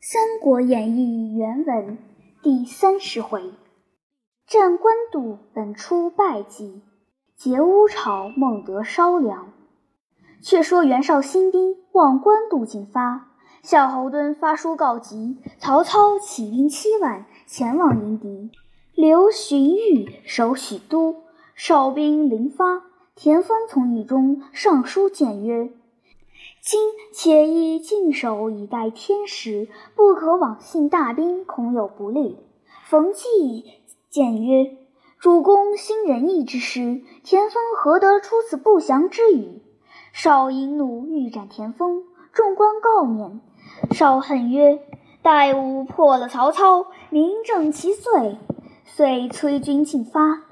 《三国演义》原文第三十回：战官渡，本初败绩；劫乌巢，孟德烧粮。却说袁绍新兵望官渡进发，夏侯惇发书告急，曹操起兵七万前往迎敌，留荀彧守许都，哨兵临发。田丰从狱中上书谏曰。今且宜静守以待天时，不可妄信大兵，恐有不利。冯骥谏曰：“主公兴仁义之师，田丰何得出此不祥之语？”少引怒，欲斩田丰。众官告免。少恨曰：“待吾破了曹操，明正其罪。”遂催军进发。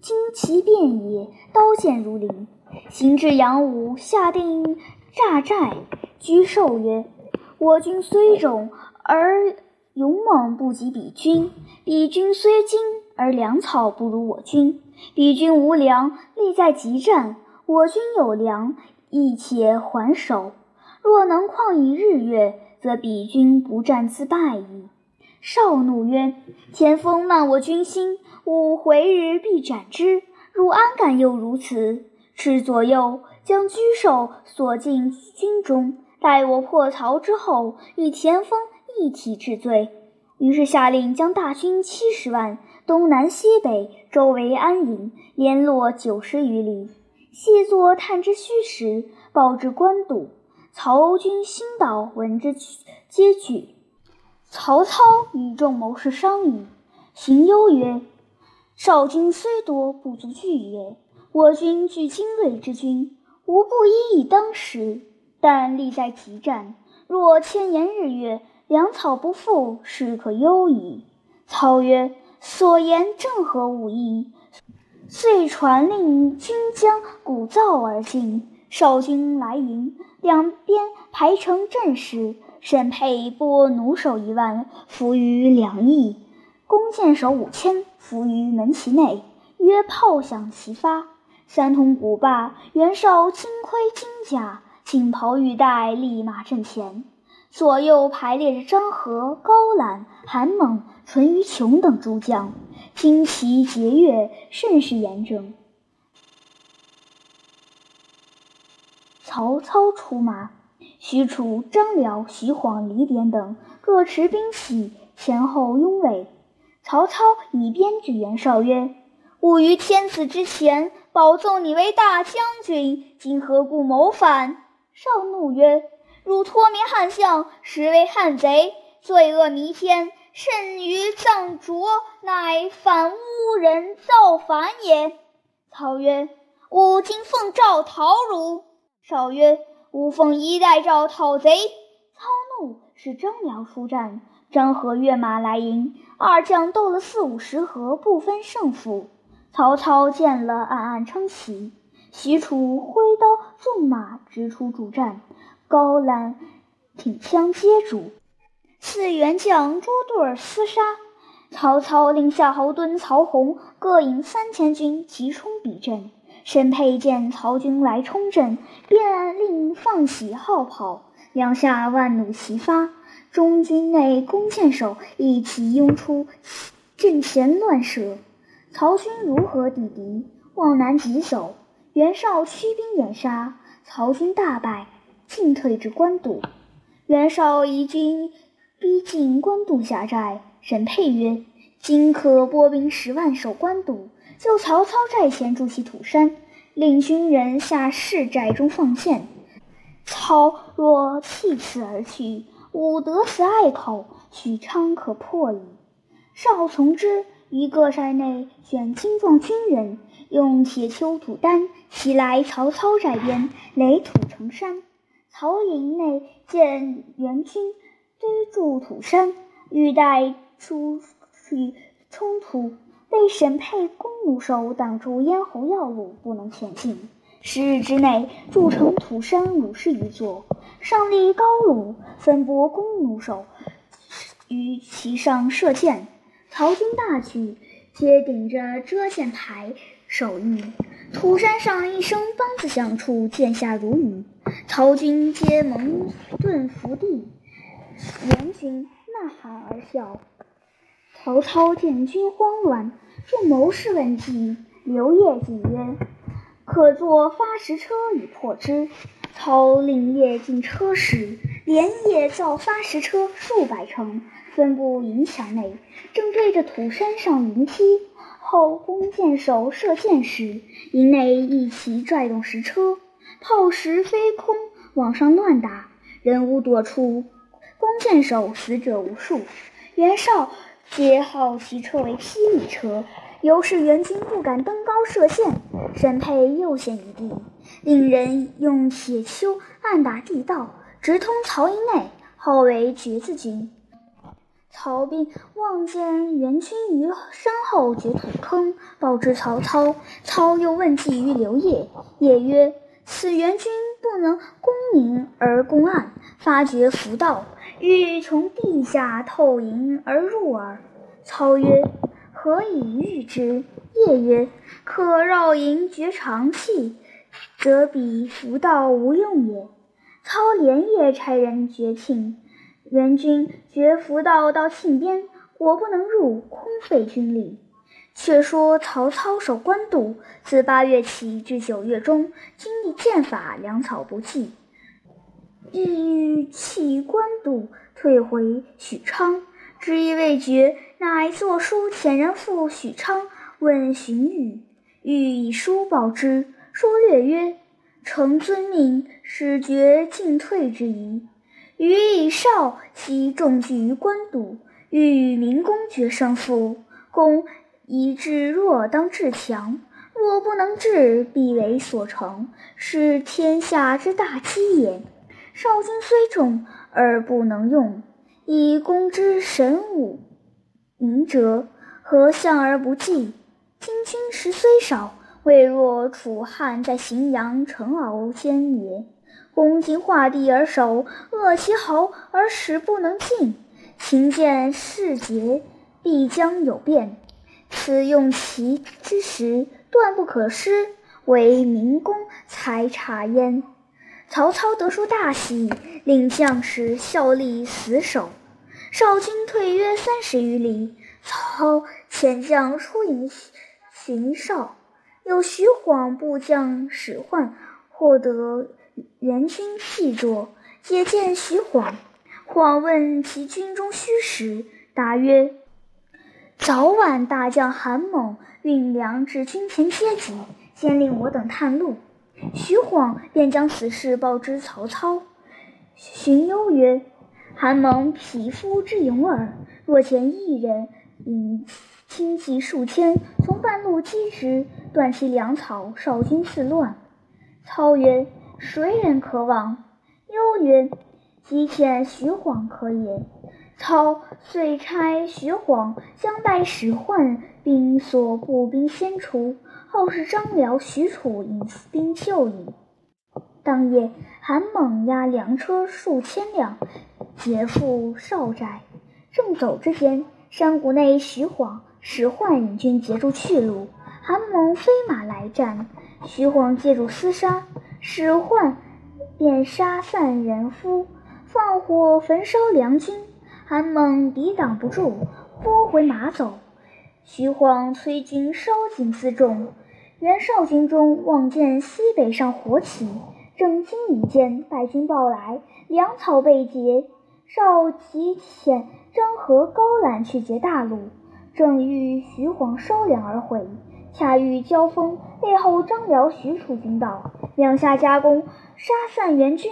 旌旗遍野，刀剑如林。行至阳武，下定。诈寨居寿曰：“我军虽众而勇猛不及彼军，彼军虽精而粮草不如我军。彼军无粮，力在急战；我军有粮，亦且还手。若能旷以日月，则彼军不战自败矣。”少怒曰：“田丰慢我军心，吾回日必斩之。汝安敢又如此？斥左右。”将居首锁进军中，待我破曹之后，与田丰一体治罪。于是下令将大军七十万，东南西北周围安营，联络九十余里，细作探知虚实，报至官渡。曹军心道闻之，皆惧。曹操与众谋士商议，荀攸曰：“少军虽多，不足惧也。我军具精锐之军。”吾不依以当时，但力在急战。若千言日月，粮草不复，事可忧矣。操曰：“所言正合吾意。”遂传令军将鼓噪而进。少军来迎，两边排成阵势。沈沛拨弩手一万，伏于两翼；弓箭手五千，伏于门旗内。约炮响齐发。三通鼓罢，袁绍金盔金甲，锦袍玉带，立马阵前。左右排列着张合、高览、韩猛、淳于琼等诸将，旌旗节钺，甚是严整。曹操出马，许褚、张辽、徐晃、李典等各持兵器，前后拥卫。曹操以鞭指袁绍曰：“吾于天子之前。”保奏你为大将军，今何故谋反？少怒曰：“汝托名汉相，实为汉贼，罪恶弥天，甚于藏卓，乃反诬人造反也。”操曰：“吾今奉诏讨汝。”少曰：“吾奉一代诏讨贼。”操怒，使张辽出战，张合跃马来迎，二将斗了四五十合，不分胜负。曹操见了，暗暗称奇。许褚挥刀纵马直出主战，高览挺枪接住，四员将捉对厮杀。曹操令夏侯惇、曹洪各引三千军急冲彼阵。沈沛见曹军来冲阵，便令放起号炮，两下万弩齐发，中军内弓箭手一齐拥出阵前乱射。曹军如何抵敌？往南急走，袁绍驱兵掩杀，曹军大败，进退至官渡。袁绍以军逼近官渡下寨，沈沛曰：“今可拨兵十万守官渡，就曹操寨前筑起土山，令军人下士寨中放箭。操若弃此而去，吾得此隘口，许昌可破矣。”绍从之。于各寨内选精壮军人，用铁锹土担，袭来曹操寨边垒土成山。曹营内见援军堆筑土山，欲待出去冲突，被沈沛弓弩手挡住咽喉要路，不能前进。十日之内筑成土山五十余座，上立高炉，分拨弓弩手于其上射箭。曹军大举，皆顶着遮箭牌守御。土山上一声梆子响处，箭下如雨。曹军皆蒙盾伏地，援军呐喊而笑。曹操见军慌乱，众谋士问计，刘烨进曰：“可作发石车以破之。”操令夜进车时，连夜造发石车数百乘，分布营墙内，正对着土山上云梯。后弓箭手射箭时，营内一齐拽动石车，炮石飞空，往上乱打，人无躲处，弓箭手死者无数。袁绍皆号其车为霹雳车。由是援军不敢登高射箭，沈沛又陷于地，令人用铁锹暗打地道，直通曹营内，号为绝子军。曹兵望见援军于山后掘土坑，报之曹操。操又问计于刘烨，烨曰：“此援军不能攻明而攻暗，发掘伏道，欲从地下透营而入耳。”操曰。何以御之？夜曰：“可绕营绝长气，则彼伏道无用也。”操连夜差人绝庆，援军绝伏道到庆边，果不能入，空费军力。却说曹操守官渡，自八月起至九月中，经历剑法，粮草不济，意欲弃官渡，退回许昌。知意未决，乃作书遣人赴许昌问荀彧。欲以书报之，书略曰：“臣遵命，使决进退之宜。余以少悉众聚于官渡，欲与明公决胜负。公以至弱当至强，若不能治，必为所成，是天下之大欺也。少军虽众，而不能用。”以公之神武明哲，何向而不济？今军实虽少，未若楚汉在荥阳城敖间也。攻今画地而守，扼其喉而使不能进。秦见事节，必将有变。此用其之时，断不可失，为明公才察焉。曹操得书大喜，令将士效力死守。少军退约三十余里，操遣将出迎行少。有徐晃部将史涣获得援军细作，解见徐晃。晃问其军中虚实，答曰：“早晚大将韩猛运粮至军前接济，先令我等探路。”徐晃便将此事报之曹操。荀攸曰：“韩猛匹夫之勇耳，若前一人引轻骑数千，从半路击之，断其粮草，少军自乱。”操曰：“谁人可往？”攸曰：“即遣徐晃可也。”操遂差徐晃将带使唤兵所步兵先出。后是张辽、许褚引兵救应。当夜，韩猛押粮车数千辆，劫赴少寨。正走之间，山谷内徐晃、史涣引军截住去路，韩猛飞马来战。徐晃借助厮杀，使唤便杀散人夫，放火焚烧粮军。韩猛抵挡不住，拨回马走。徐晃催军烧紧辎重。袁绍军中望见西北上火起，正惊疑间，败军报来，粮草被劫。绍即遣张合、高览去劫大路，正遇徐晃烧粮而回，恰遇交锋，背后张辽、许褚军到，两下夹攻，杀散援军，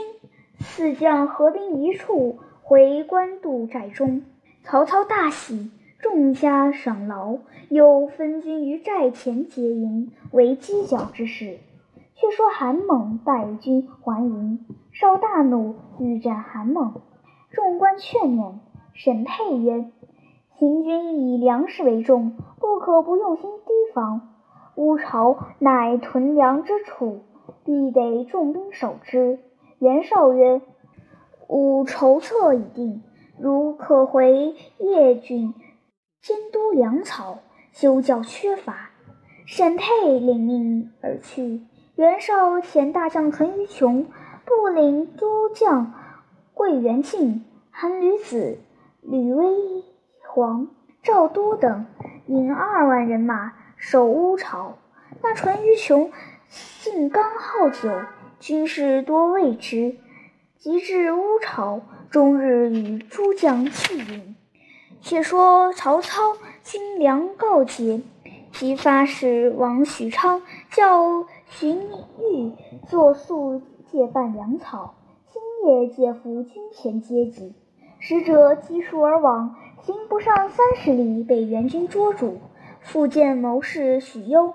四将合兵一处，回官渡寨中。曹操大喜。众加赏劳，又分军于寨前结营，为犄角之势。却说韩猛败军还营，绍大怒，欲斩韩猛。众官劝勉，沈沛曰：“秦军以粮食为重，不可不用心提防。乌巢乃屯粮之处，必得重兵守之。”袁绍曰：“吾筹策已定，如可回邺郡。”监督粮草，修教缺乏。沈沛领命而去。袁绍遣大将淳于琼、部领都将桂元庆、韩吕子、吕威黄、赵都等引二万人马守乌巢。那淳于琼性刚好酒，军士多畏之，及至乌巢，终日与诸将气饮。且说曹操军粮告捷，即发使王许昌叫荀彧作速借办粮草，星夜借赴军前接济。使者击数而往，行不上三十里，被援军捉住。复见谋士许攸。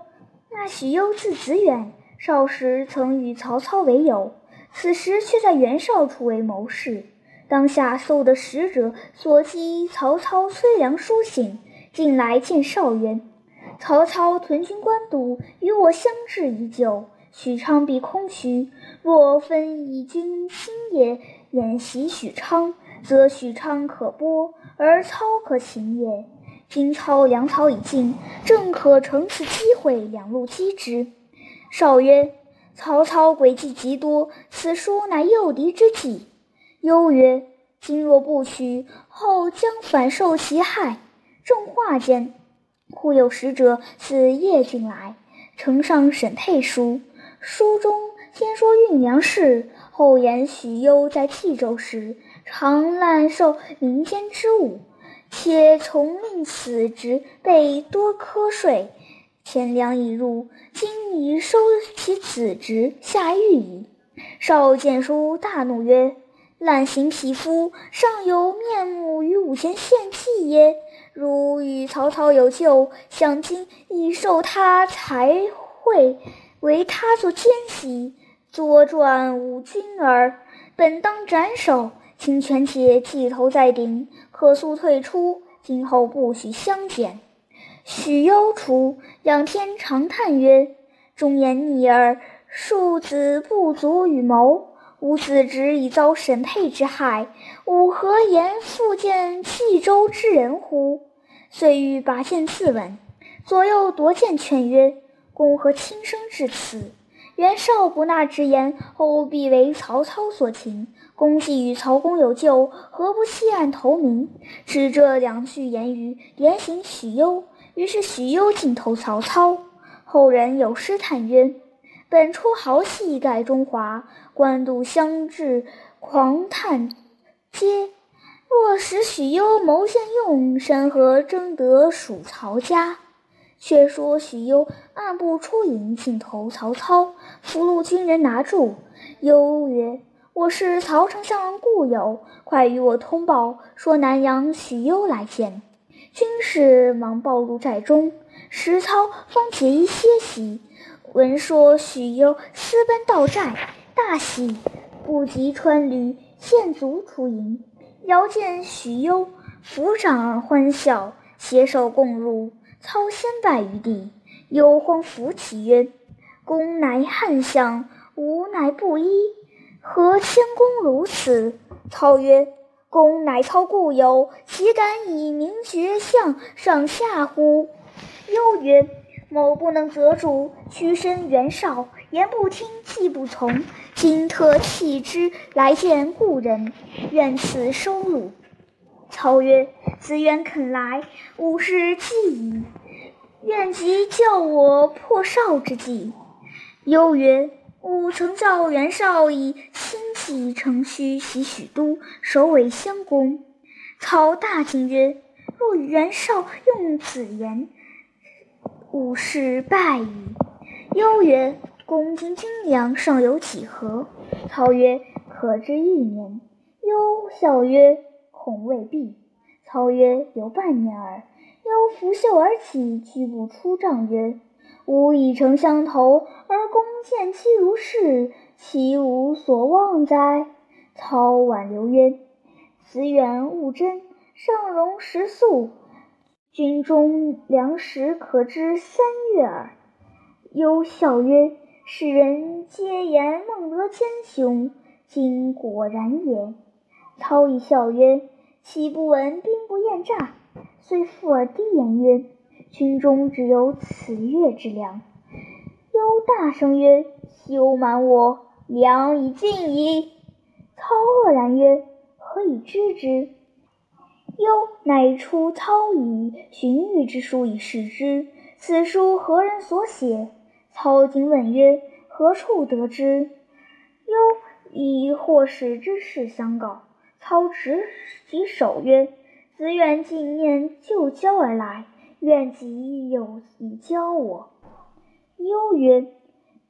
那许攸字子远，少时曾与曹操为友，此时却在袁绍处为谋士。当下搜得使者所寄曹操催粮书信，进来见少渊。曹操屯军官渡，与我相至已久。许昌必空虚，若分一军星夜演习许昌，则许昌可拨，而操可擒也。今操粮草已尽，正可乘此机会两路击之。少曰：“曹操诡计极多，此书乃诱敌之计。”忧曰：“今若不取，后将反受其害。”正话间，忽有使者自邺郡来，呈上沈沛书。书中先说运粮事，后言许攸在冀州时，常滥受民间之物。且从令此职，被多苛税，钱粮已入，今已收其子职，下狱矣。少见书，大怒曰：“滥行匹夫，尚有面目与五前献计耶？如与曹操有旧，想今已受他才会，为他作奸细，作转五军耳。本当斩首。”请权且计头在顶，可速退出。今后不许相见。许攸出，仰天长叹曰：“忠言逆耳，庶子不足与谋。吾子侄已遭沈沛之害，吾何言复见冀州之人乎？”遂欲拔剑自刎。左右夺剑劝曰：“公何轻生至此？袁绍不纳之言，后必为曹操所擒。”公既与曹公有旧，何不弃暗投明？使这两句言语，言醒许攸。于是许攸尽投曹操。后人有诗叹曰：“本出豪气盖中华，官渡相至狂叹嗟。若使许攸谋献用，山河争得属曹家。”却说许攸暗部出营，尽投曹操，俘虏军人拿住。攸曰。我是曹丞相故友，快与我通报，说南阳许攸来见。军士忙报入寨中，石操方解衣歇息，闻说许攸私奔到寨，大喜，不及穿履，献足出营，遥见许攸，抚掌欢笑，携手共入。操先拜于地，忧慌扶起曰：“公乃汉相，吾乃布衣。”何谦恭如此？操曰：“公乃操故友，岂敢以名爵相上下乎？”又曰：“某不能择主，屈身袁绍，言不听，计不从。今特弃之来见故人，愿此收入。”操曰：“子远肯来，吾是计矣。愿即教我破绍之计。”忧曰。吾曾教袁绍以轻骑乘虚袭许都，首尾相攻。操大惊曰：“若袁绍用此言，吾事败矣。”忧曰：“公今军粮尚有几何？”操曰：“可知一年。”忧笑曰：“恐未必。”操曰：“有半年耳。”忧拂袖而起，拒步出帐曰。吾以诚相投，而公见其如是，其无所望哉？操挽留曰：“子远勿真，尚容食粟，军中粮食可知三月耳。”忧笑曰：“世人皆言孟德千雄，今果然也。”操亦笑曰：“岂不闻兵不厌诈？”遂附耳低言曰。军中只有此月之粮。忧大声曰：“休瞒我，粮已尽矣！”操愕然曰：“何以知之？忧乃出操以荀彧之书以示之。此书何人所写？操今问曰：“何处得之？”忧以或使之事相告。操执其手曰：“子远近念旧交而来，愿即有以教我。”忧曰：“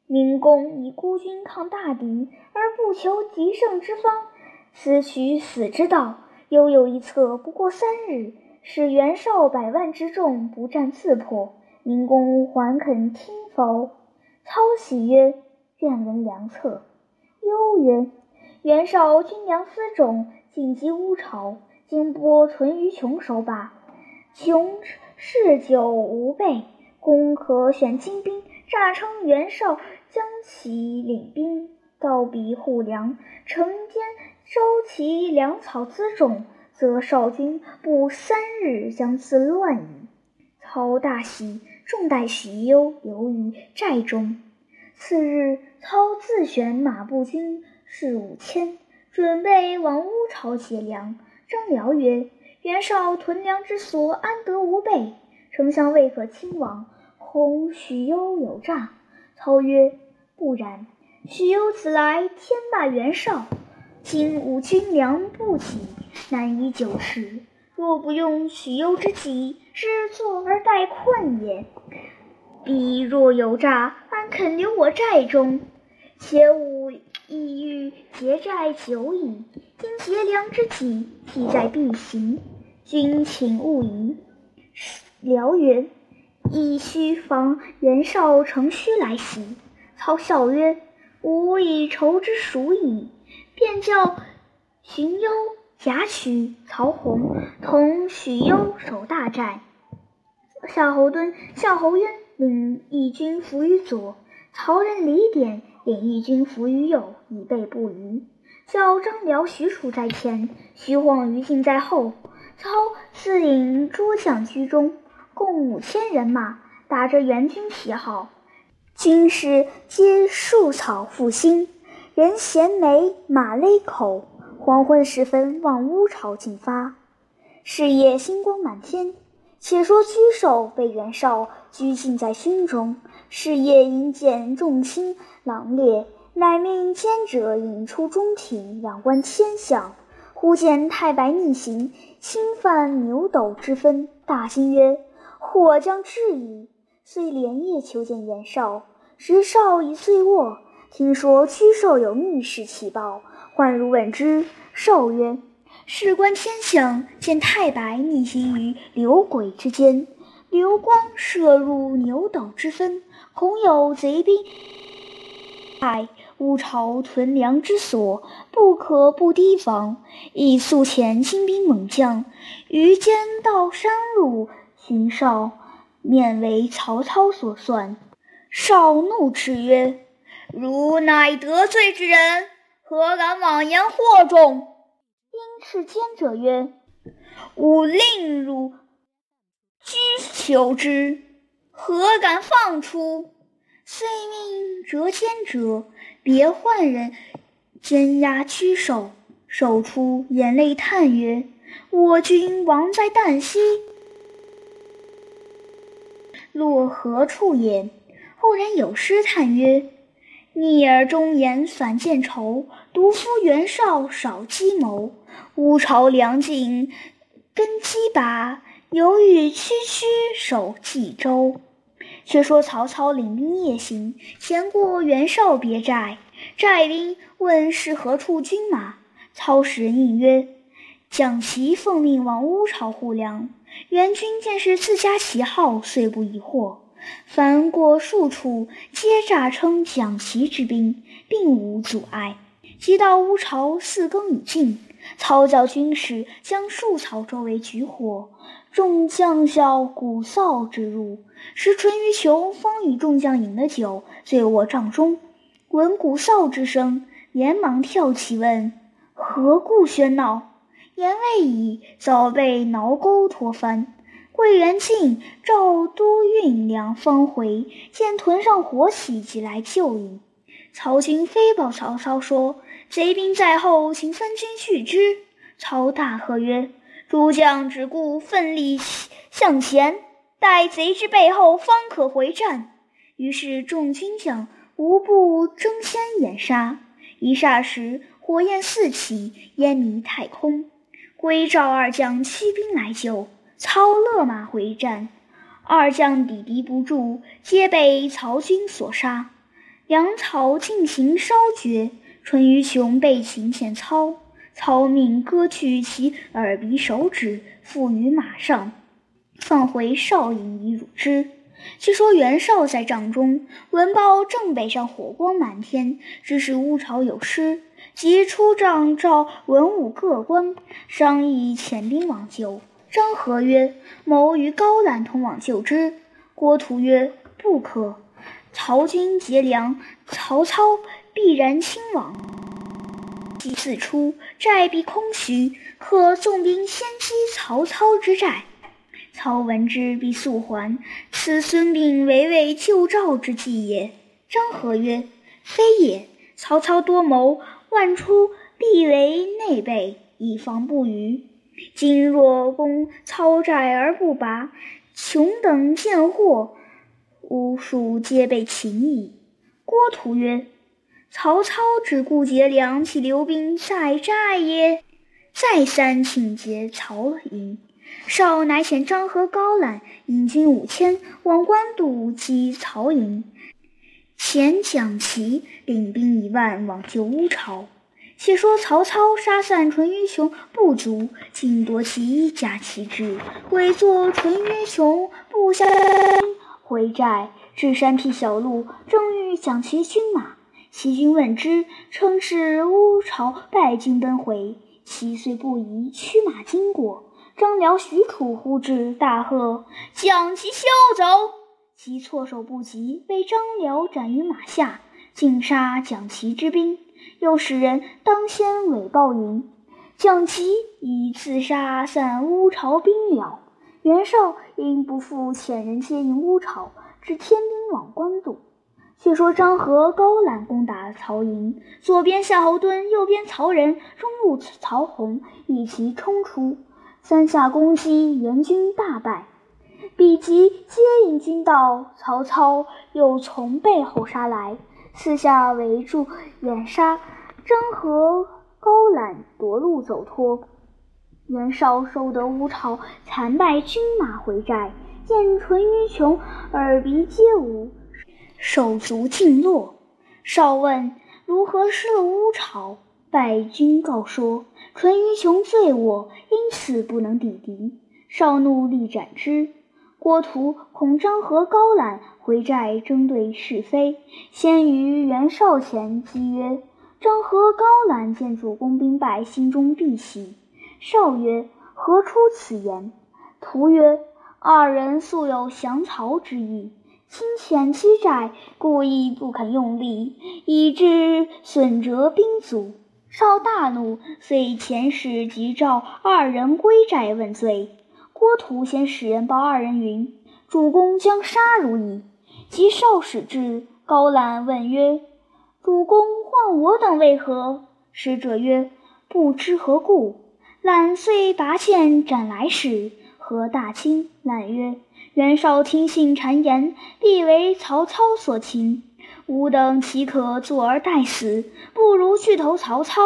明公以孤军抗大敌，而不求极胜之方，此取死之道。犹有一策，不过三日，使袁绍百万之众不战自破。明公还肯听否？”操喜曰：“愿闻良策。”忧曰：“袁绍军粮辎重，紧急乌巢，今波存于穷手把，穷事久无备。公可选精兵。”诈称袁绍将其领兵到彼护粮，城间收其粮草辎重，则绍军不三日将自乱矣。操大喜，众待许攸留于寨中。次日，操自选马步军士五千，准备往乌巢劫粮。张辽曰：“袁绍屯粮之所，安得无备？丞相未可轻往。”恐许攸有诈，操曰：“不然。许攸此来，天霸袁绍，今吾军粮不给，难以久持。若不用许攸之计，是坐而待困也。彼若有诈，安肯留我寨中？且吾意欲劫寨久矣，今劫粮之计，计在必行。君请勿疑。”辽曰。亦须防袁绍乘虚来袭。操笑曰：“吾以筹之熟矣。”便叫荀攸、贾诩、曹洪同许攸守大寨。夏侯惇、夏侯渊领义军伏于左，曹仁、李典领义军伏于右，以备不虞。叫张辽、许褚在前，徐晃、于禁在后。操自领诸将居中。共五千人马，打着援军旗号，军士皆束草负心，人衔枚，马勒口。黄昏时分，往乌巢进发。是夜星光满天。且说沮授被袁绍拘禁在军中，是夜因见众卿狼烈，乃命监者引出中庭，仰观天象。忽见太白逆行，侵犯牛斗之分，大惊曰。火将至矣，遂连夜求见袁绍。时绍已醉卧，听说屈寿有密事启报，唤入问之。绍曰：“事关天象，见太白逆行于流鬼之间，流光射入牛斗之分，恐有贼兵。害乌巢屯粮之所，不可不提防。亦速遣精兵猛将于间道山路。”荀绍面为曹操所算，绍怒斥曰：“汝乃得罪之人，何敢妄言惑众？”因斥奸者曰：“吾令汝拘囚之，何敢放出？”遂命折奸者别宦人监押拘守。守出眼泪叹曰：“我君亡在旦夕。”落何处也？后人有诗叹曰：“逆耳忠言反见仇，独夫袁绍少计谋。乌巢粮尽根基拔，犹豫区区守冀州。”却说曹操领兵夜行，前过袁绍别寨，寨兵问是何处军马，操使人应曰：“蒋奇奉命往乌巢护粮。”袁军见是自家旗号，遂不疑惑。凡过数处，皆诈称蒋奇之兵，并无阻碍。即到乌巢，四更已尽，操教军士将树草周围举火，众将校鼓噪之入。时淳于琼方与众将饮了酒，醉卧帐中，闻鼓噪之声，连忙跳起问：“何故喧闹？”言未已，早被挠钩拖翻。桂元庆、赵都运两方回，见屯上火起，即来救应。曹军飞报曹操说：“贼兵在后，请分军去之。”操大喝曰：“诸将只顾奋力向前，待贼之背后，方可回战。”于是众军将无不争先掩杀。一霎时，火焰四起，烟迷太空。归赵二将驱兵来救，操勒马回战。二将抵敌不住，皆被曹军所杀。粮草尽行烧绝，淳于琼被擒献操，操命割去其耳鼻手指，缚于马上，放回少营以辱之。却说袁绍在帐中闻报正北上火光满天，知是乌巢有失，即出帐召文武各官商议遣兵往救。张合曰：“谋与高览同往救之。”郭图曰：“不可，曹军劫粮，曹操必然亲往。既自出，寨必空虚，可纵兵先击曹操之寨。操闻之，必速还。此孙膑围魏救赵之计也。”张合曰：“非也。曹操多谋，万出必为内备，以防不虞。”今若攻操寨而不拔，穷等见祸，吾属皆被擒矣。郭图曰：“曹操只顾劫粮，岂留兵在寨也？”再三请劫曹营，少乃遣张合、高览引军五千往官渡击曹营，遣蒋齐领兵一万往救乌巢。且说曹操杀散淳于琼部族，尽夺其一甲旗帜，伪作淳于琼部下回寨，至山僻小路，正遇蒋奇军马。齐军问之，称是乌巢败军奔回。齐遂不疑，驱马经过。张辽、许褚呼之，大喝：“蒋齐休走！”齐措手不及，被张辽斩于马下，尽杀蒋奇之兵。又使人当先伪报云：蒋奇已自杀散乌巢兵了。袁绍因不复遣人接应乌巢，只添兵往官渡。却说张合、高览攻打曹营，左边夏侯惇，右边曹仁，中路曹洪一齐冲出，三下攻击，援军大败。比及接应军到，曹操又从背后杀来。四下围住，掩杀。张合、高览夺路走脱。袁绍收得乌巢残败军马回寨，见淳于琼耳鼻皆无，手足尽落。绍问如何失了乌巢，败军告说淳于琼罪我，因此不能抵敌。绍怒，力斩之。郭图恐张合、高览回寨争对是非，先于袁绍前讥曰：“张合、高览见主公兵败，心中必喜。”绍曰：“何出此言？”图曰：“二人素有降曹之意，今遣击寨，故意不肯用力，以致损折兵卒。”绍大怒，遂遣使急召二人归寨问罪。郭图先使人报二人云：“主公将杀汝矣。”及少使至，高览问曰：“主公唤我等为何？”使者曰：“不知何故。”览遂拔剑斩来使，何大惊。览曰：“袁绍听信谗言，必为曹操所擒。吾等岂可坐而待死？不如去投曹操。”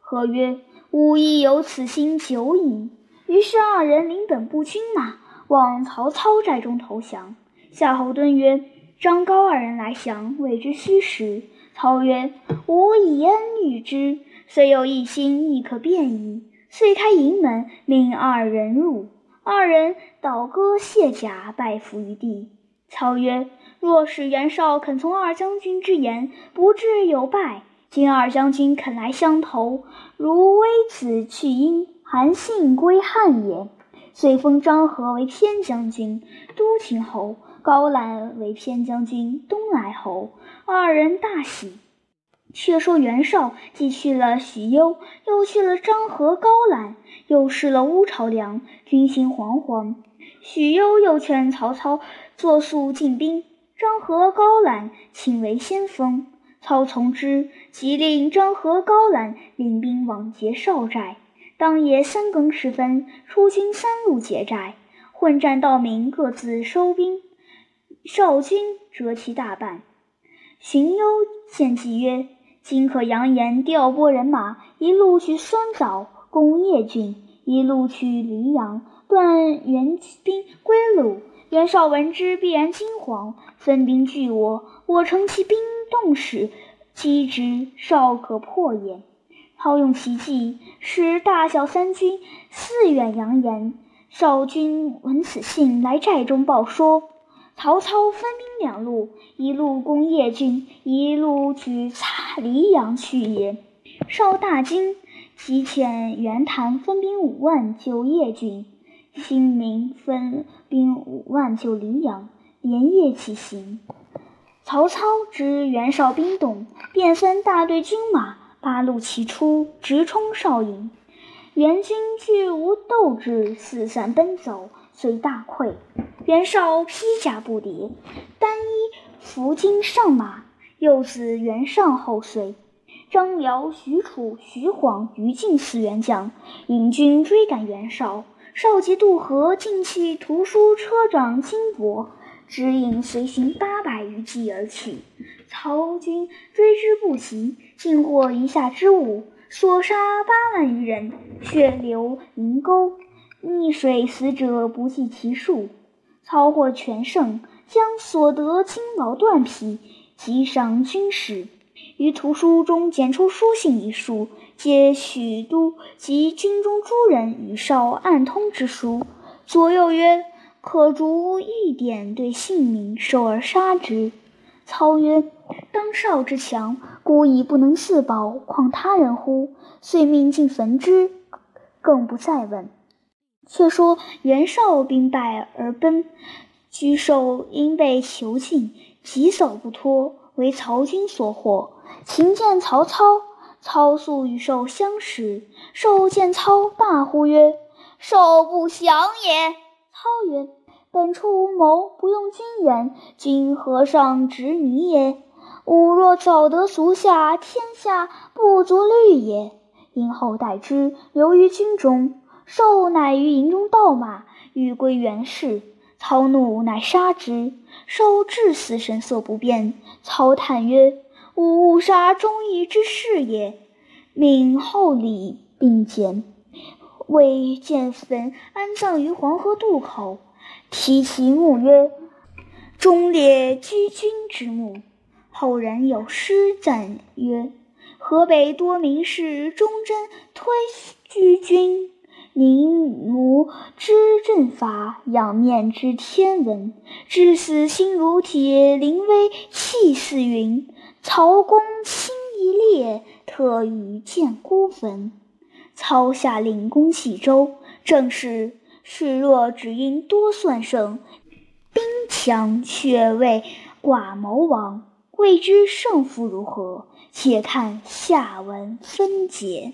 何曰：“吾亦有此心久矣。”于是二人领本部军马往曹操寨中投降。夏侯惇曰：“张高二人来降，谓之虚实。”操曰：“吾以恩遇之，虽有一心，亦可变矣。”遂开营门，命二人入。二人倒戈卸甲，拜伏于地。操曰：“若是袁绍肯从二将军之言，不至有败。今二将军肯来相投，如微子去殷。”韩信归汉也，遂封张合为偏将军、都亭侯，高览为偏将军、东莱侯。二人大喜。却说袁绍既去了许攸，又去了张合、高览，又失了乌巢粮，军心惶惶。许攸又劝曹操作速进兵，张合、高览请为先锋。操从之，即令张合、高览领兵往劫绍寨。当夜三更时分，出军三路劫寨，混战道明各自收兵。少军折其大半。荀攸献计曰：“今可扬言调拨人马，一路去酸枣攻叶郡，一路去黎阳断援兵归路。袁绍闻之，必然惊惶，分兵拒我。我乘其兵动时，击之，少可破也。”操用奇计，使大小三军四远扬言。少军闻此信，来寨中报说：曹操分兵两路，一路攻叶郡，一路举擦黎阳去也。少大惊，即遣袁谭分兵五万救叶郡，新民分兵五万救黎阳，连夜起行。曹操知袁绍兵动，便分大队军马。八路齐出，直冲少营。袁军俱无斗志，四散奔走，遂大溃。袁绍披甲不敌，单衣伏金上马，幼子袁尚后随。张辽、许褚、徐晃、于禁四员将引军追赶袁绍。绍及渡河，尽弃图书车长金帛，只引随行八百余骑而去。曹军追之不及，尽获一下之物，所杀八万余人，血流银沟，溺水死者不计其数。操获全胜，将所得金宝缎匹集上军士，于图书中检出书信一束，皆许都及军中诸人与少暗通之书。左右曰：“可逐一点对姓名，受而杀之。”操曰：“当少之强，孤以不能自保，况他人乎？”遂命尽焚之，更不再问。却说袁绍兵败而奔，沮授因被囚禁，急走不脱，为曹军所获。秦见曹操，操素与授相识。授见操，大呼曰：“授不降也！”操曰：本处无谋，不用君言，今何上执迷也？吾若早得足下，天下不足虑也。因后待之，留于军中。兽乃于营中盗马，欲归袁氏。操怒，乃杀之。受至死神色不变。操叹曰：“吾误杀忠义之士也。”命后礼并简，为建坟安葬于黄河渡口。题其墓曰：“忠烈居君之墓。”后人有诗赞曰：“河北多名士，忠贞推居君。宁奴知阵法，仰面知天文。至死心如铁，临危气似云。曹公轻一猎，特与见孤坟。”操下令攻冀州，正是。示弱只因多算胜，兵强却为寡谋亡。未知胜负如何？且看下文分解。